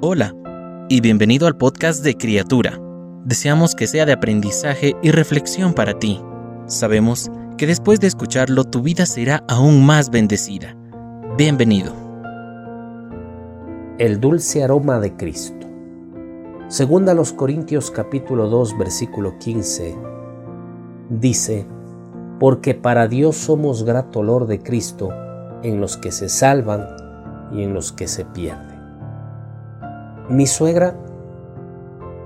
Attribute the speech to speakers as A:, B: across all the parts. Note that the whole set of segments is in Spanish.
A: Hola y bienvenido al podcast de Criatura. Deseamos que sea de aprendizaje y reflexión para ti. Sabemos que después de escucharlo tu vida será aún más bendecida. Bienvenido.
B: El dulce aroma de Cristo. Segunda los Corintios capítulo 2 versículo 15 dice, porque para Dios somos grato olor de Cristo en los que se salvan y en los que se pierden. Mi suegra,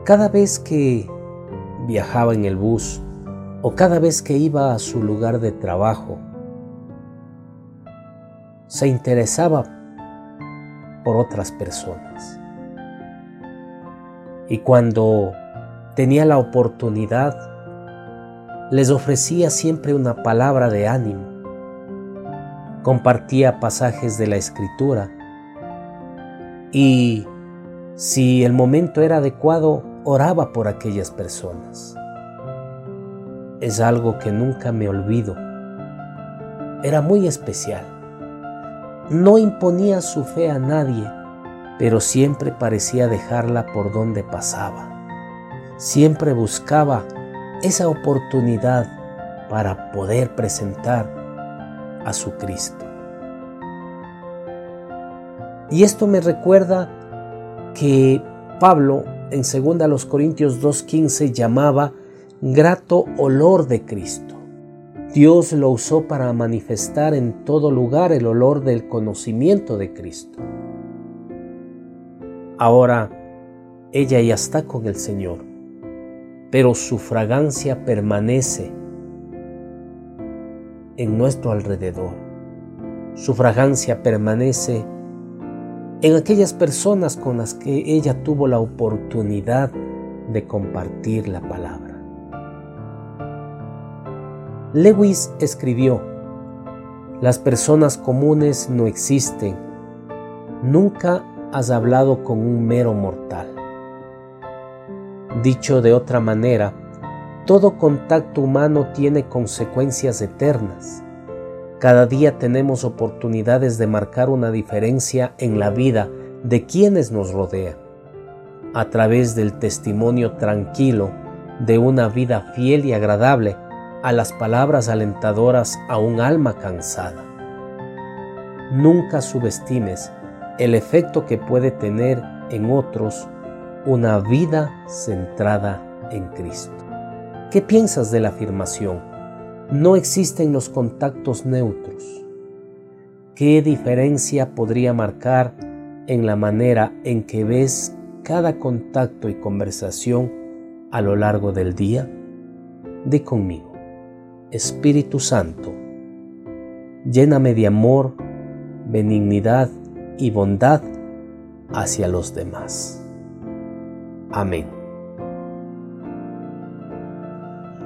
B: cada vez que viajaba en el bus o cada vez que iba a su lugar de trabajo, se interesaba por otras personas. Y cuando tenía la oportunidad, les ofrecía siempre una palabra de ánimo. Compartía pasajes de la escritura y si el momento era adecuado, oraba por aquellas personas. Es algo que nunca me olvido. Era muy especial. No imponía su fe a nadie, pero siempre parecía dejarla por donde pasaba. Siempre buscaba esa oportunidad para poder presentar a su Cristo. Y esto me recuerda que Pablo en 2 Corintios 2.15 llamaba grato olor de Cristo. Dios lo usó para manifestar en todo lugar el olor del conocimiento de Cristo. Ahora ella ya está con el Señor pero su fragancia permanece en nuestro alrededor. Su fragancia permanece en aquellas personas con las que ella tuvo la oportunidad de compartir la palabra. Lewis escribió, las personas comunes no existen. Nunca has hablado con un mero mortal. Dicho de otra manera, todo contacto humano tiene consecuencias eternas. Cada día tenemos oportunidades de marcar una diferencia en la vida de quienes nos rodean, a través del testimonio tranquilo de una vida fiel y agradable a las palabras alentadoras a un alma cansada. Nunca subestimes el efecto que puede tener en otros una vida centrada en Cristo. ¿Qué piensas de la afirmación? No existen los contactos neutros. ¿Qué diferencia podría marcar en la manera en que ves cada contacto y conversación a lo largo del día? Di conmigo, Espíritu Santo, lléname de amor, benignidad y bondad hacia los demás. Amén.